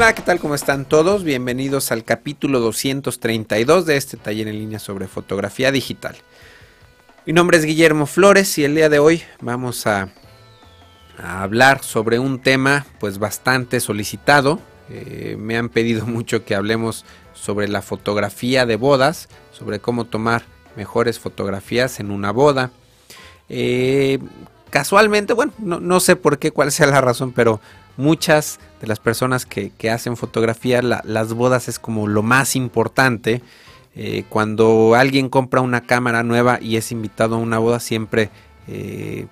Hola, ¿qué tal? ¿Cómo están todos? Bienvenidos al capítulo 232 de este taller en línea sobre fotografía digital. Mi nombre es Guillermo Flores y el día de hoy vamos a, hablar sobre un tema pues bastante solicitado. Eh, me han pedido mucho que hablemos sobre la fotografía de bodas, sobre cómo tomar mejores fotografías en una boda. Eh, casualmente, bueno, no, sé por qué, cuál sea la razón, pero muchas de las personas que, hacen fotografía, las bodas es como lo más importante. Eh, cuando alguien compra una cámara nueva y es invitado a una boda, siempre eh,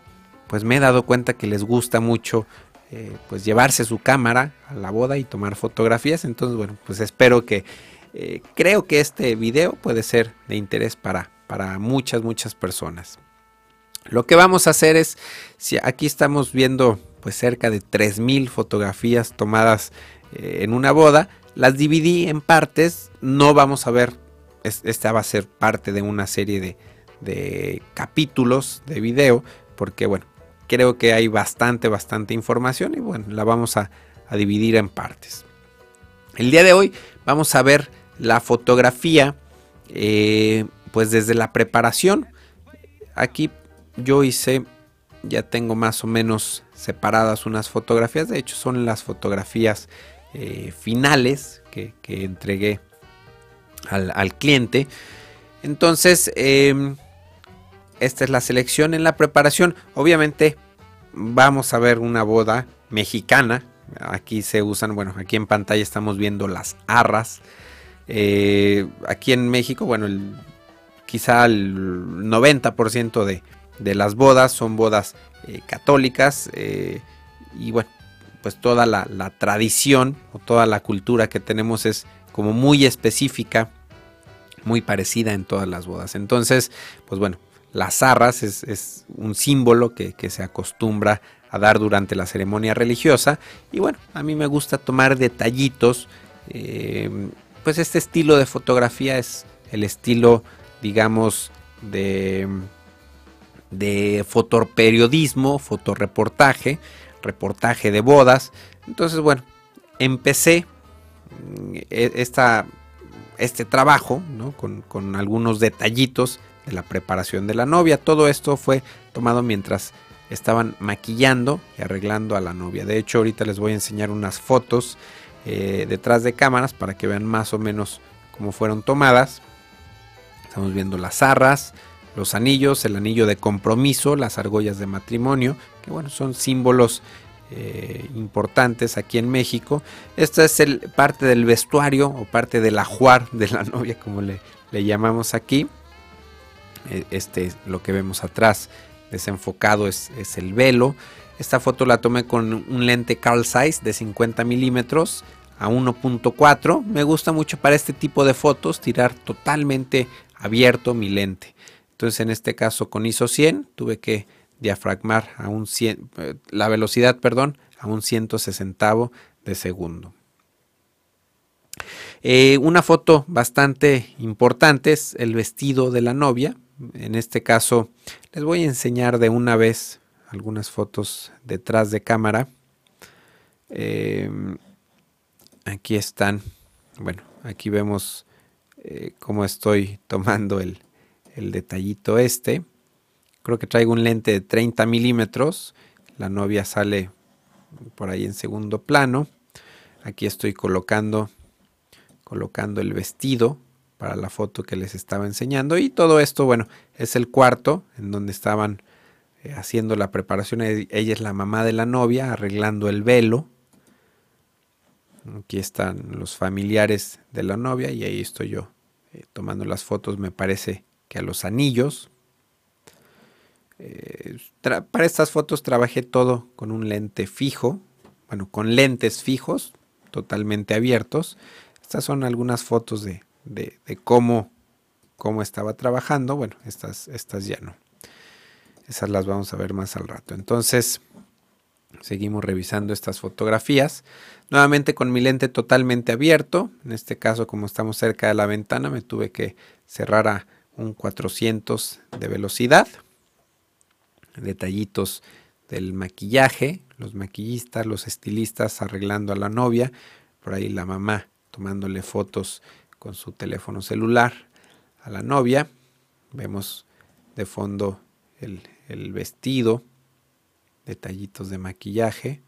pues me he dado cuenta que les gusta mucho eh, pues llevarse su cámara a la boda y tomar fotografías. Entonces, bueno, pues espero que creo que este video puede ser de interés para, para muchas, muchas personas. Lo que vamos a hacer es, si aquí estamos viendo pues cerca de 3.000 fotografías tomadas eh, en una boda. Las dividí en partes, no vamos a ver, esta va a ser parte de una serie de, capítulos de video, porque bueno, creo que hay bastante, bastante información y bueno, la vamos a, dividir en partes. El día de hoy vamos a ver la fotografía, eh, pues desde la preparación. Aquí yo hice ya tengo más o menos separadas unas fotografías. De hecho, son las fotografías eh, finales que, entregué al, cliente. Entonces, em, esta es la selección en la preparación. Obviamente, vamos a ver una boda mexicana. Aquí se usan, bueno, aquí en pantalla estamos viendo las arras. Eh, aquí en México, bueno, quizá el 90% de, de las bodas, son bodas eh, católicas eh, y bueno, pues toda la, tradición o toda la cultura que tenemos es como muy específica, muy parecida en todas las bodas. Entonces, pues bueno, las arras es, un símbolo que, se acostumbra a dar durante la ceremonia religiosa y bueno, a mí me gusta tomar detallitos, eh, pues este estilo de fotografía es el estilo, digamos, de de fotoperiodismo, fotoreportaje, reportaje de bodas. Entonces, bueno, empecé mm, e, esta, este trabajo con, con, algunos detallitos de la preparación de la novia. Todo esto fue tomado mientras estaban maquillando y arreglando a la novia. De hecho, ahorita les voy a enseñar unas fotos eh, detrás de cámaras para que vean más o menos cómo fueron tomadas. Estamos viendo las arras, los anillos, el anillo de compromiso, las argollas de matrimonio, que bueno, son símbolos eh, importantes aquí en México. Esta es el, parte del vestuario o parte del ajuar de la novia, como le, llamamos aquí. E, este, lo que vemos atrás desenfocado es, es, el velo. Esta foto la tomé con un lente Carl Zeiss de 50 milímetros a 1.4. Me gusta mucho para este tipo de fotos tirar totalmente abierto mi lente. Entonces en este caso con ISO 100 tuve que diafragmar a un 100, eh, la velocidad, perdón, a un 160 de segundo. Eh, una foto bastante importante es el vestido de la novia. En este caso les voy a enseñar de una vez algunas fotos detrás de cámara. Em, aquí están, bueno, aquí vemos eh, cómo estoy tomando el, el detallito este. Creo que traigo un lente de 30 milímetros. La novia sale por ahí en segundo plano. Aquí estoy colocando, colocando el vestido para la foto que les estaba enseñando. Y todo esto, bueno, es el cuarto en donde estaban eh, haciendo la preparación. Ella es la mamá de la novia, arreglando el velo. Aquí están los familiares de la novia y ahí estoy yo eh, tomando las fotos. Me parece que a los anillos. Eh, para estas fotos trabajé todo con un lente fijo, bueno, con lentes fijos, totalmente abiertos. Estas son algunas fotos de, cómo, cómo, estaba trabajando. Bueno, estas, estas ya no. Esas las vamos a ver más al rato. Entonces, seguimos revisando estas fotografías. Nuevamente con mi lente totalmente abierto. En este caso, como estamos cerca de la ventana, me tuve que cerrar a un 400 de velocidad. Detallitos del maquillaje, los maquillistas, los estilistas arreglando a la novia. por ahí la mamá tomándole fotos con su teléfono celular a la novia. Vemos de fondo el, vestido, detallitos de maquillaje.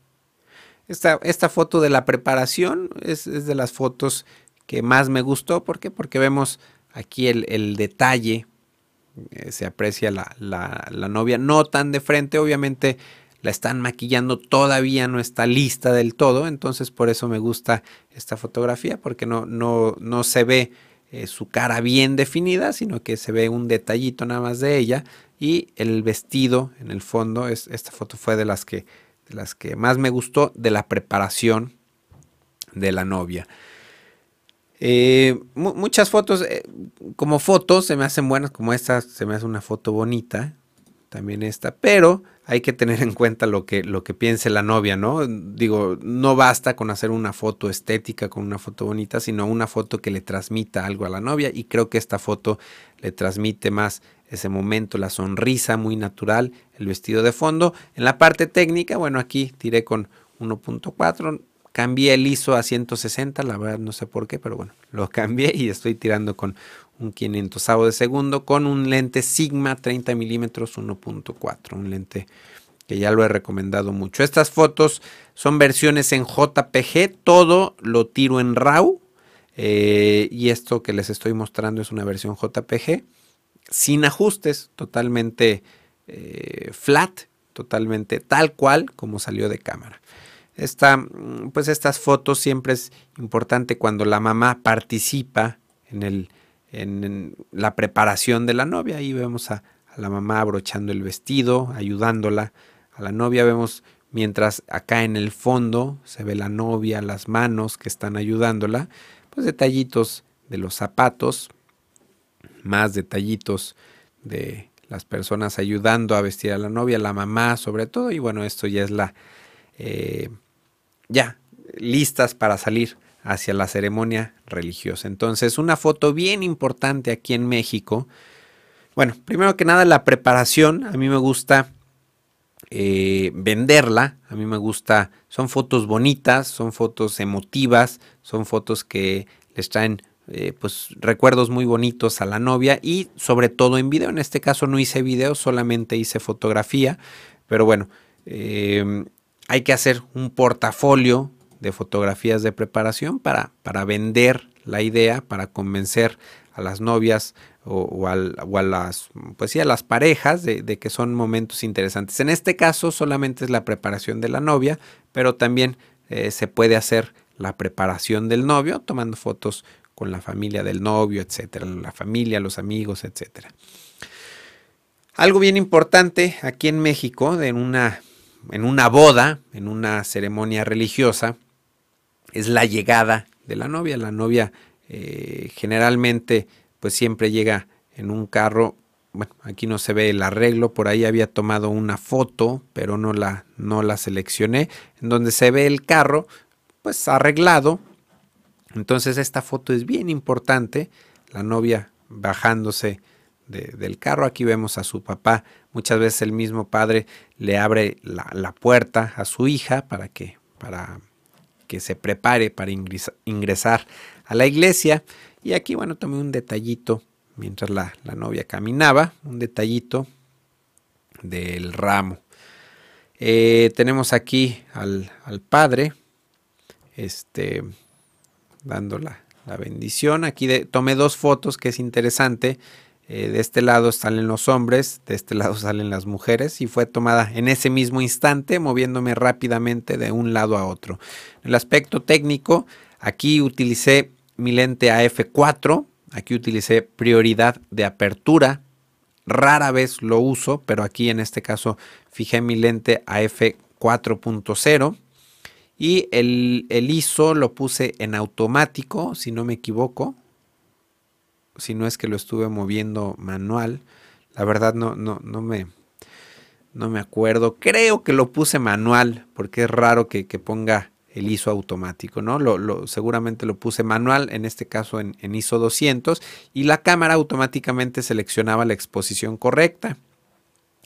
Esta, esta, foto de la preparación es, de las fotos que más me gustó. ¿Por qué? Porque vemos aquí el, detalle. Eh, se aprecia la, la, novia, no tan de frente, obviamente la están maquillando, todavía no está lista del todo, entonces por eso me gusta esta fotografía, porque no, no, no se ve eh, su cara bien definida, sino que se ve un detallito nada más de ella y el vestido en el fondo, es, esta foto fue de las, que, de las que más me gustó de la preparación de la novia. Eh, muchas fotos, eh, como fotos se me hacen buenas, como esta se me hace una foto bonita, también esta, pero hay que tener en cuenta lo que, lo que piense la novia, ¿no? Digo, no basta con hacer una foto estética, con una foto bonita, sino una foto que le transmita algo a la novia y creo que esta foto le transmite más ese momento, la sonrisa muy natural, el vestido de fondo. En la parte técnica, bueno, aquí tiré con 1.4, cambié el ISO a 160, la verdad no sé por qué, pero bueno, lo cambié y estoy tirando con un 500 de segundo con un lente Sigma 30 milímetros 1.4, un lente que ya lo he recomendado mucho. Estas fotos son versiones en JPG, todo lo tiro en RAW eh, y esto que les estoy mostrando es una versión JPG sin ajustes, totalmente eh, flat, totalmente tal cual como salió de cámara. Esta, pues estas fotos siempre es importante cuando la mamá participa en el, en, la preparación de la novia. Ahí vemos a, la mamá abrochando el vestido, ayudándola. A la novia vemos mientras acá en el fondo se ve la novia, las manos que están ayudándola, pues detallitos de los zapatos, más detallitos de las personas ayudando a vestir a la novia, la mamá sobre todo, y bueno, esto ya es la, eh, ya, listas para salir hacia la ceremonia religiosa. Entonces, una foto bien importante aquí en México. Bueno, primero que nada, la preparación. A mí me gusta eh, venderla. A mí me gusta, son fotos bonitas, son fotos emotivas, son fotos que les traen eh, pues recuerdos muy bonitos a la novia y sobre todo en video. En este caso no hice video, solamente hice fotografía, pero bueno, eh, hay que hacer un portafolio de fotografías de preparación para, para vender la idea, para convencer a las novias o, a las, pues sí, a las parejas de, que son momentos interesantes. En este caso solamente es la preparación de la novia, pero también eh, se puede hacer la preparación del novio tomando fotos con la familia del novio, etcétera, la familia, los amigos, etcétera. Algo bien importante aquí en México, en una, en una boda, en una ceremonia religiosa, es la llegada de la novia. La novia eh, generalmente pues siempre llega en un carro. Bueno, aquí no se ve el arreglo, por ahí había tomado una foto, pero no la, no la seleccioné, en donde se ve el carro pues arreglado. Entonces esta foto es bien importante, la novia bajándose del carro, aquí vemos a su papá, muchas veces el mismo padre le abre la, la puerta a su hija para que, para que se prepare para ingresar a la iglesia. Y aquí, bueno, tomé un detallito mientras la, novia caminaba, un detallito del ramo. Eh, tenemos aquí al, padre, este, dando la, bendición. Aquí tomé dos fotos que es interesante. Eh, de este lado salen los hombres, de este lado salen las mujeres y fue tomada en ese mismo instante moviéndome rápidamente de un lado a otro. En el aspecto técnico, aquí utilicé mi lente AF4, aquí utilicé prioridad de apertura, rara vez lo uso, pero aquí en este caso fijé mi lente AF4.0 y el, el ISO lo puse en automático, si no me equivoco, si no es que lo estuve moviendo manual. La verdad no, no, no me, no me acuerdo. Creo que lo puse manual, porque es raro que, ponga el ISO automático, ¿no? Lo, seguramente lo puse manual, en este caso en, en, ISO 200, y la cámara automáticamente seleccionaba la exposición correcta.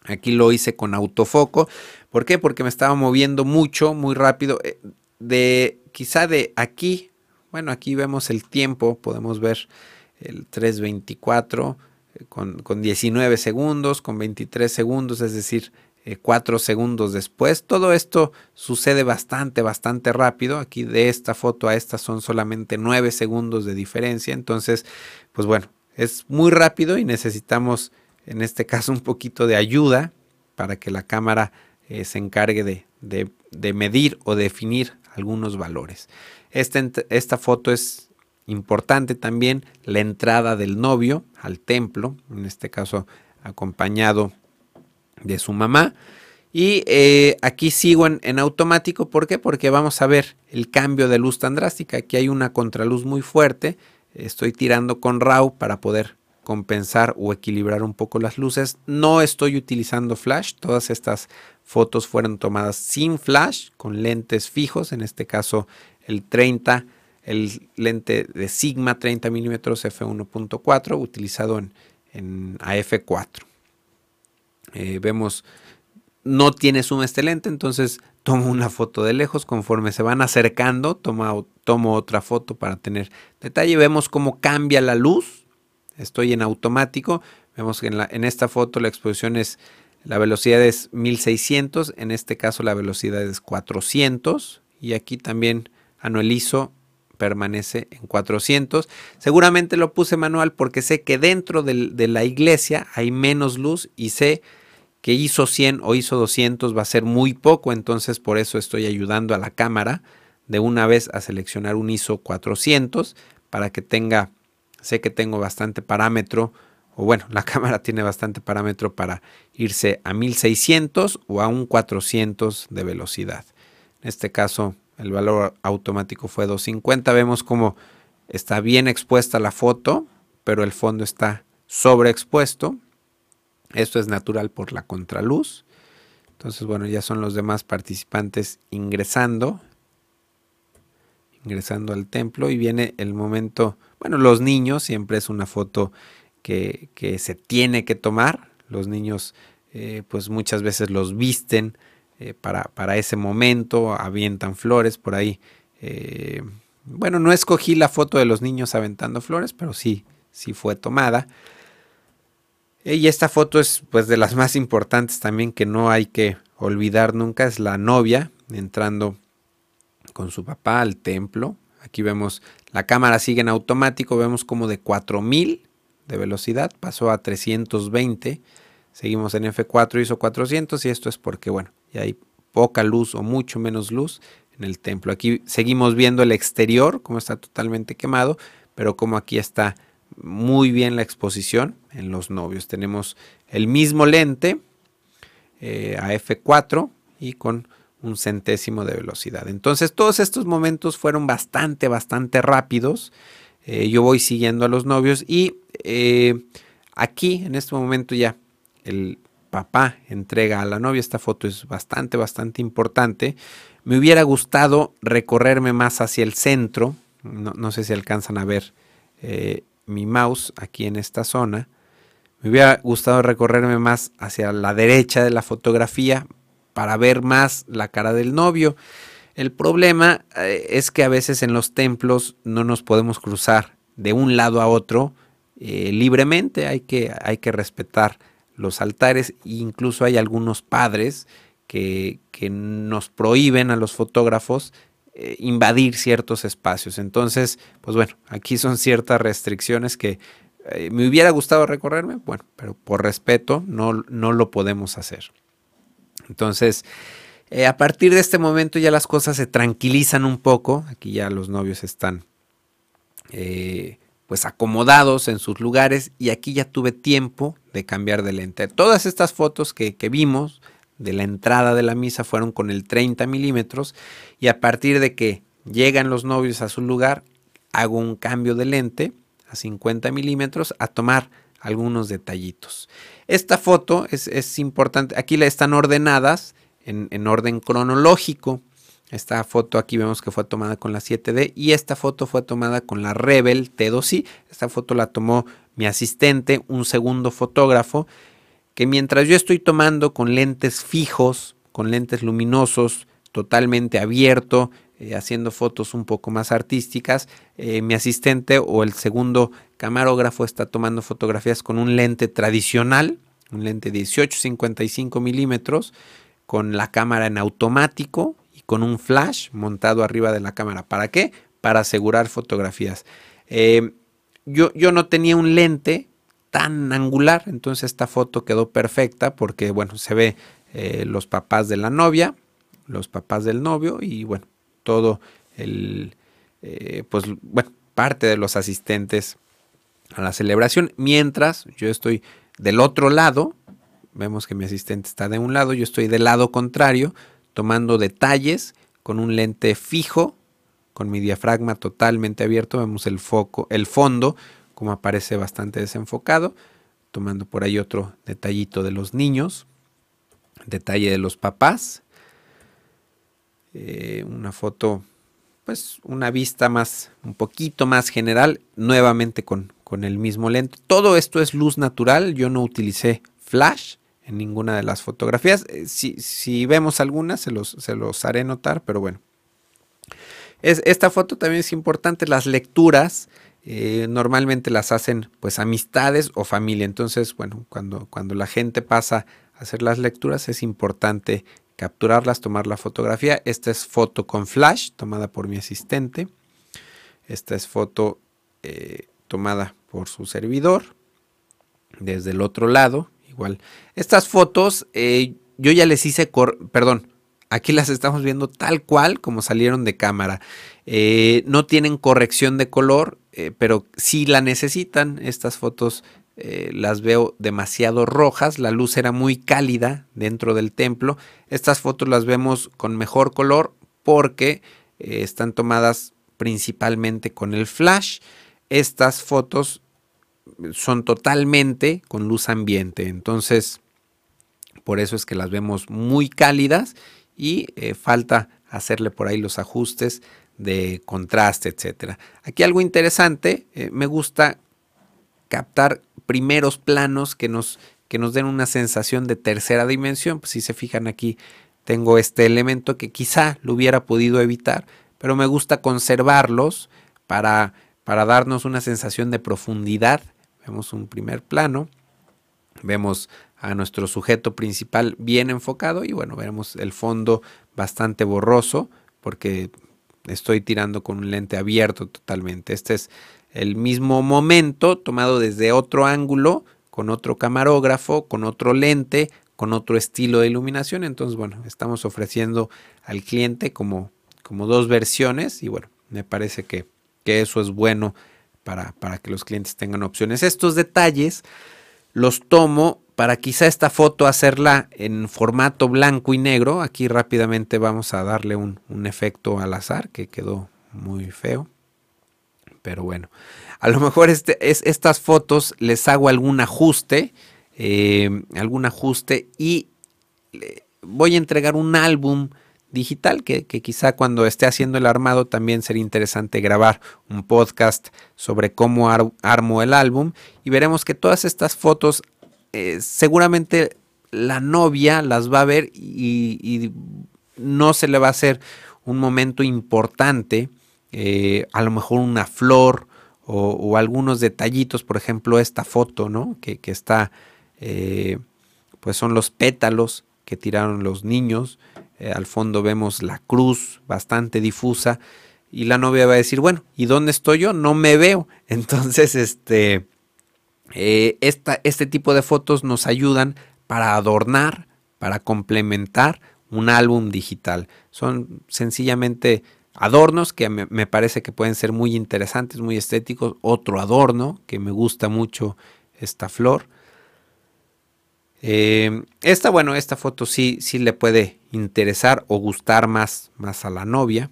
Aquí lo hice con autofoco. ¿Por qué? Porque me estaba moviendo mucho, muy rápido. Eh, de quizá de aquí, bueno, aquí vemos el tiempo, podemos ver el 324 eh, con, con 19 segundos, con 23 segundos, es decir, 4 segundos después. Todo esto sucede bastante, bastante rápido. Aquí de esta foto a esta son solamente 9 segundos de diferencia. Entonces, pues bueno, es muy rápido y necesitamos en este caso un poquito de ayuda para que la cámara eh, se encargue de, medir o definir algunos valores. Esta, esta foto es importante también, la entrada del novio al templo, en este caso acompañado de su mamá. Y eh, aquí sigo en, en, automático, ¿por qué? Porque vamos a ver el cambio de luz tan drástica. Aquí hay una contraluz muy fuerte, estoy tirando con RAW para poder compensar o equilibrar un poco las luces. No estoy utilizando flash, todas estas fotos fueron tomadas sin flash, con lentes fijos, en este caso el 30, el lente de Sigma 30 mm f1.4 utilizado en, en AF4. Eh, vemos, no tiene zoom este lente, entonces tomo una foto de lejos, conforme se van acercando, tomo, tomo otra foto para tener detalle, vemos cómo cambia la luz, estoy en automático. Vemos que en, la, en esta foto la exposición es, la velocidad es 1600, en este caso la velocidad es 400 y aquí también anualizo permanece en 400. Seguramente lo puse manual porque sé que dentro de la iglesia hay menos luz y sé que ISO 100 o ISO 200 va a ser muy poco, entonces por eso estoy ayudando a la cámara de una vez a seleccionar un ISO 400 para que tenga sé que tengo bastante parámetro, o bueno, la cámara tiene bastante parámetro para irse a 1600 o a un 400 de velocidad. En este caso, el valor automático fue 250. Vemos como está bien expuesta la foto, pero el fondo está sobreexpuesto. Esto es natural por la contraluz. Entonces, bueno, ya son los demás participantes ingresando ingresando al templo y viene el momento, bueno, los niños, siempre es una foto que, se tiene que tomar, los niños eh, pues muchas veces los visten eh, para, para, ese momento, avientan flores por ahí. Eh, bueno, no escogí la foto de los niños aventando flores, pero sí, sí fue tomada. Y esta foto es pues de las más importantes también que no hay que olvidar nunca, es la novia entrando con su papá al templo. Aquí vemos la cámara sigue en automático, vemos como de 4000 de velocidad pasó a 320. Seguimos en F4 hizo 400 y esto es porque bueno, hay poca luz o mucho menos luz en el templo. Aquí seguimos viendo el exterior como está totalmente quemado, pero como aquí está muy bien la exposición en los novios. Tenemos el mismo lente eh, a F4 y con un centésimo de velocidad. Entonces todos estos momentos fueron bastante, bastante rápidos. Eh, yo voy siguiendo a los novios y eh, aquí en este momento ya el papá entrega a la novia. Esta foto es bastante, bastante importante. Me hubiera gustado recorrerme más hacia el centro. No, sé si alcanzan a ver eh, mi mouse aquí en esta zona. Me hubiera gustado recorrerme más hacia la derecha de la fotografía para ver más la cara del novio. El problema eh, es que a veces en los templos no nos podemos cruzar de un lado a otro eh, libremente, hay que, hay que respetar los altares incluso hay algunos padres que, nos prohíben a los fotógrafos eh, invadir ciertos espacios. Entonces, pues bueno, aquí son ciertas restricciones que me hubiera gustado recorrerme, bueno, pero por respeto no, no lo podemos hacer. Entonces, eh, a partir de este momento ya las cosas se tranquilizan un poco. Aquí ya los novios están eh, pues acomodados en sus lugares y aquí ya tuve tiempo de cambiar de lente. Todas estas fotos que, que vimos de la entrada de la misa fueron con el 30 milímetros y a partir de que llegan los novios a su lugar hago un cambio de lente a 50 milímetros a tomar algunos detallitos. Esta foto es, importante, aquí la están ordenadas en, orden cronológico. Esta foto aquí vemos que fue tomada con la 7D y esta foto fue tomada con la Rebel T2i. Esta foto la tomó mi asistente, un segundo fotógrafo, que mientras yo estoy tomando con lentes fijos, con lentes luminosos, totalmente abierto, eh, haciendo fotos un poco más artísticas. Eh, mi asistente o el segundo camarógrafo está tomando fotografías con un lente tradicional, un lente 18-55 milímetros, con la cámara en automático con un flash montado arriba de la cámara. ¿Para qué? Para asegurar fotografías. yo, yo no tenía un lente tan angular. Entonces esta foto quedó perfecta porque, bueno, se ve eh, los papás de la novia, los papás del novio y, bueno, todo el, eh, pues, bueno, parte de los asistentes a la celebración. Mientras yo estoy del otro lado, vemos que mi asistente está de un lado, yo estoy del lado contrario, tomando detalles con un lente fijo, con mi diafragma totalmente abierto, vemos el foco, el fondo como aparece bastante desenfocado, tomando por ahí otro detallito de los niños, detalle de los papás, eh, una foto, pues una vista más, un poquito más general, nuevamente con, con el mismo lente. Todo esto es luz natural, yo no utilicé flash en ninguna de las fotografías. Eh, si, si, vemos algunas, se los, se los haré notar, pero bueno. Es, esta foto también es importante, las lecturas eh, normalmente las hacen pues amistades o familia. Entonces, bueno, cuando, cuando la gente pasa a hacer las lecturas es importante capturarlas, tomar la fotografía. Esta es foto con flash tomada por mi asistente. Esta es foto eh, tomada por su servidor desde el otro lado. Igual, estas fotos eh, yo ya les hice, perdón, aquí las estamos viendo tal cual como salieron de cámara. no tienen corrección de color, eh, pero si la necesitan, estas fotos eh, las veo demasiado rojas, la luz era muy cálida dentro del templo, estas fotos las vemos con mejor color porque eh, están tomadas principalmente con el flash, estas fotos son totalmente con luz ambiente, entonces por eso es que las vemos muy cálidas y falta hacerle por ahí los ajustes de contraste, etcétera. Aquí algo interesante, eh, me gusta captar primeros planos que nos, que nos den una sensación de tercera dimensión. Pues si se fijan aquí, tengo este elemento que quizá lo hubiera podido evitar, pero me gusta conservarlos para, para darnos una sensación de profundidad. Vemos un primer plano, vemos a nuestro sujeto principal bien enfocado y bueno, vemos el fondo bastante borroso porque estoy tirando con un lente abierto totalmente. Este es el mismo momento tomado desde otro ángulo, con otro camarógrafo, con otro lente, con otro estilo de iluminación. Entonces, bueno, estamos ofreciendo al cliente como, como dos versiones y bueno, me parece que, que eso es bueno para, para que los clientes tengan opciones. Estos detalles los tomo para quizá esta foto hacerla en formato blanco y negro, aquí rápidamente vamos a darle un, efecto al azar que quedó muy feo. Pero bueno, a lo mejor este, es, estas fotos les hago algún ajuste, eh, algún ajuste y voy a entregar un álbum digital que, que, quizá cuando esté haciendo el armado también sería interesante grabar un podcast sobre cómo armo el álbum y veremos que todas estas fotos eh, seguramente la novia las va a ver y, no se le va a hacer un momento importante, eh, a lo mejor una flor o, algunos detallitos, por ejemplo esta foto, ¿no? Que, está, eh, pues son los pétalos que tiraron los niños, al fondo vemos la cruz bastante difusa y la novia va a decir, bueno, ¿y dónde estoy yo? No me veo. Entonces, este, eh, este tipo de fotos nos ayudan para adornar, para complementar un álbum digital. Son sencillamente adornos que me, parece que pueden ser muy interesantes, muy estéticos. Otro adorno que me gusta mucho esta flor. Eh, esta, bueno, esta foto sí, sí le puede interesar o gustar más, más a la novia.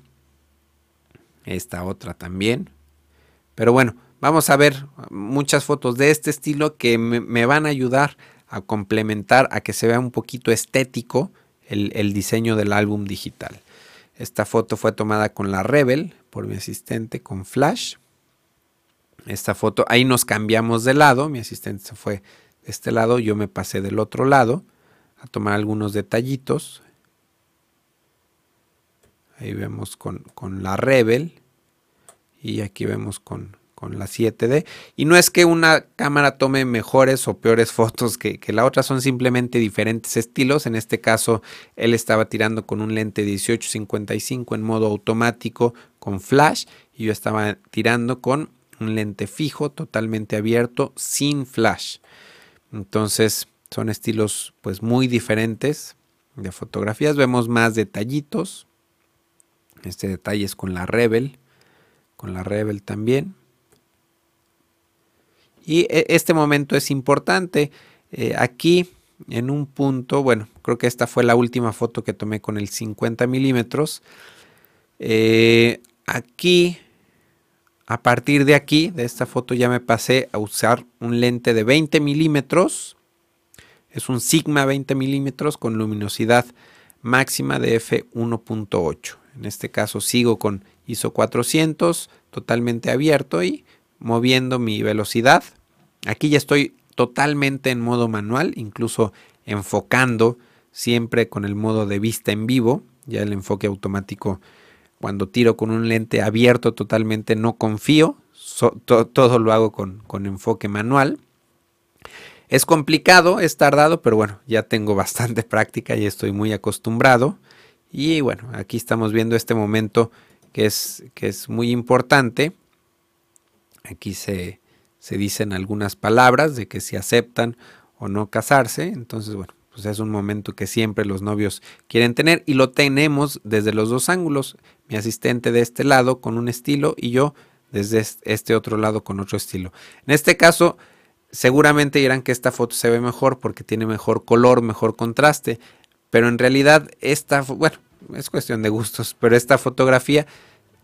Esta otra también. Pero bueno, Vamos a ver muchas fotos de este estilo que me, van a ayudar a complementar, a que se vea un poquito estético el, diseño del álbum digital. Esta foto fue tomada con la Rebel por mi asistente con flash. Esta foto, ahí nos cambiamos de lado, mi asistente se fue este lado, yo me pasé del otro lado a tomar algunos detallitos. Ahí vemos con, la Rebel. Y aquí vemos con, la 7D. Y no es que una cámara tome mejores o peores fotos que, que, la otra, son simplemente diferentes estilos. En este caso, él estaba tirando con un lente 1855 en modo automático con flash y yo estaba tirando con un lente fijo totalmente abierto sin flash. Entonces son estilos pues muy diferentes de fotografías. Vemos más detallitos. Este detalle es con la Rebel. Con la Rebel también. Y e, este momento es importante. Eh, aquí en un punto, bueno, creo que esta fue la última foto que tomé con el 50 milímetros. Eh, aquí a partir de aquí, de esta foto, ya me pasé a usar un lente de 20 milímetros. Es un Sigma 20 milímetros con luminosidad máxima de f1.8. En este caso sigo con ISO 400, totalmente abierto y moviendo mi velocidad. Aquí ya estoy totalmente en modo manual, incluso enfocando siempre con el modo de vista en vivo. Ya el enfoque automático cuando tiro con un lente abierto totalmente no confío, todo lo hago con, con enfoque manual. Es complicado, es tardado, pero bueno, ya tengo bastante práctica y estoy muy acostumbrado. Y bueno, aquí estamos viendo este momento que es, que es muy importante. Aquí se, se dicen algunas palabras de que si aceptan o no casarse. Entonces, bueno, pues es un momento que siempre los novios quieren tener y lo tenemos desde los dos ángulos. Mi asistente de este lado con un estilo y yo desde este otro lado con otro estilo. En este caso, seguramente dirán que esta foto se ve mejor porque tiene mejor color, mejor contraste, pero en realidad esta, bueno, es cuestión de gustos, pero esta fotografía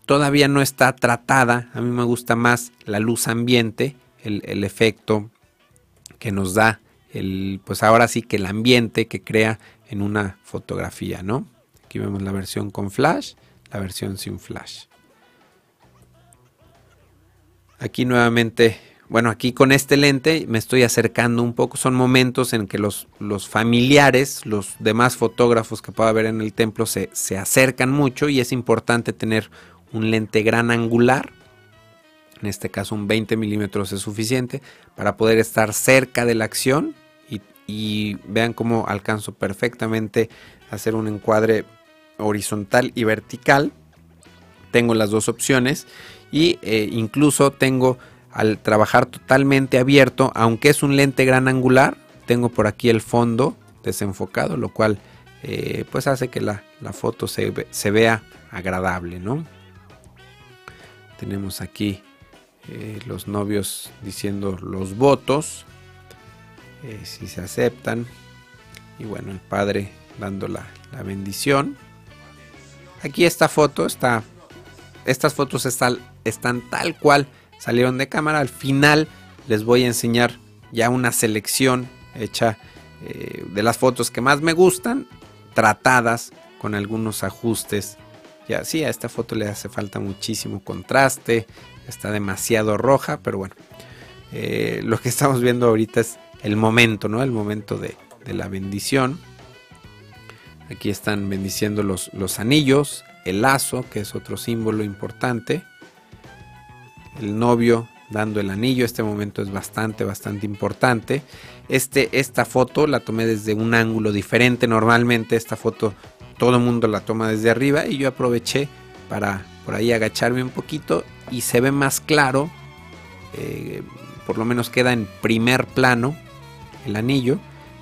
todavía no está tratada. A mí me gusta más la luz ambiente, el, el efecto que nos da el, pues ahora sí que el ambiente que crea en una fotografía, ¿no? Aquí vemos la versión con flash, la versión sin flash. Aquí nuevamente, bueno, aquí con este lente me estoy acercando un poco. Son momentos en que los, los familiares, los demás fotógrafos que pueda haber en el templo se, se acercan mucho y es importante tener un lente gran angular en este caso un 20 milímetros es suficiente para poder estar cerca de la acción y, vean cómo alcanzo perfectamente a hacer un encuadre horizontal y vertical. Tengo las dos opciones y eh, incluso tengo al trabajar totalmente abierto, aunque es un lente gran angular, tengo por aquí el fondo desenfocado, lo cual eh, pues hace que la, foto se, se, vea agradable, ¿no? Tenemos aquí eh, los novios diciendo los votos, eh, si se aceptan, y bueno, el padre dando la, bendición. Aquí esta foto está, estas fotos están, tal cual salieron de cámara. Al final les voy a enseñar ya una selección hecha eh, de las fotos que más me gustan, tratadas con algunos ajustes. Ya sí, a esta foto le hace falta muchísimo contraste, está demasiado roja, pero bueno, eh, lo que estamos viendo ahorita es el momento, ¿no? El momento de, la bendición. Aquí están bendiciendo los, los anillos, el lazo, que es otro símbolo importante. El novio dando el anillo, este momento es bastante, bastante importante. Este, esta foto la tomé desde un ángulo diferente. Normalmente esta foto todo el mundo la toma desde arriba y yo aproveché para por ahí agacharme un poquito y se ve más claro, eh, por lo menos queda en primer plano el anillo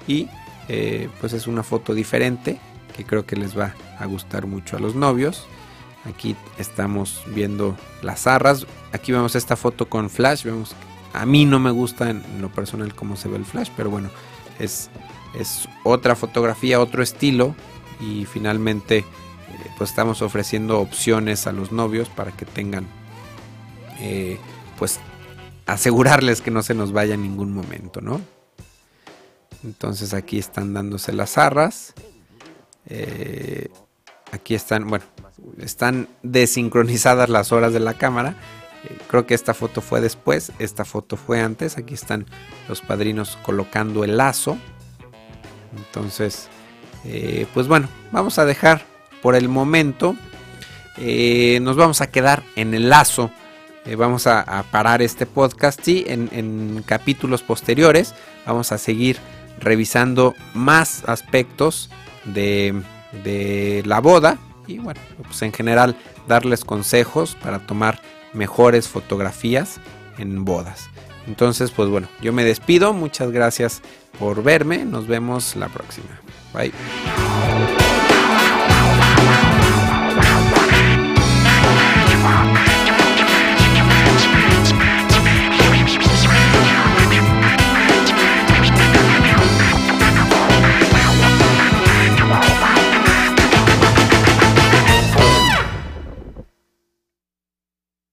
y eh, pues es una foto diferente que creo que les va a gustar mucho a los novios. Aquí estamos viendo las arras. Aquí vemos esta foto con flash. Vemos a mí no me gusta en lo personal cómo se ve el flash, pero bueno, es, es otra fotografía, otro estilo y finalmente eh, pues estamos ofreciendo opciones a los novios para que tengan eh, pues asegurarles que no se nos vaya en ningún momento, ¿no? Entonces aquí están dándose las arras. Eh, aquí están, bueno, están desincronizadas las horas de la cámara. Creo que esta foto fue después, esta foto fue antes. Aquí están los padrinos colocando el lazo. Entonces, pues bueno, vamos a dejar por el momento eh, nos vamos a quedar en el lazo. Eh, vamos a, parar este podcast y en, capítulos posteriores vamos a seguir revisando más aspectos de, de la boda y bueno, pues en general darles consejos para tomar mejores fotografías en bodas. Entonces, pues bueno, yo me despido. Muchas gracias por verme. Nos vemos la próxima. Bye.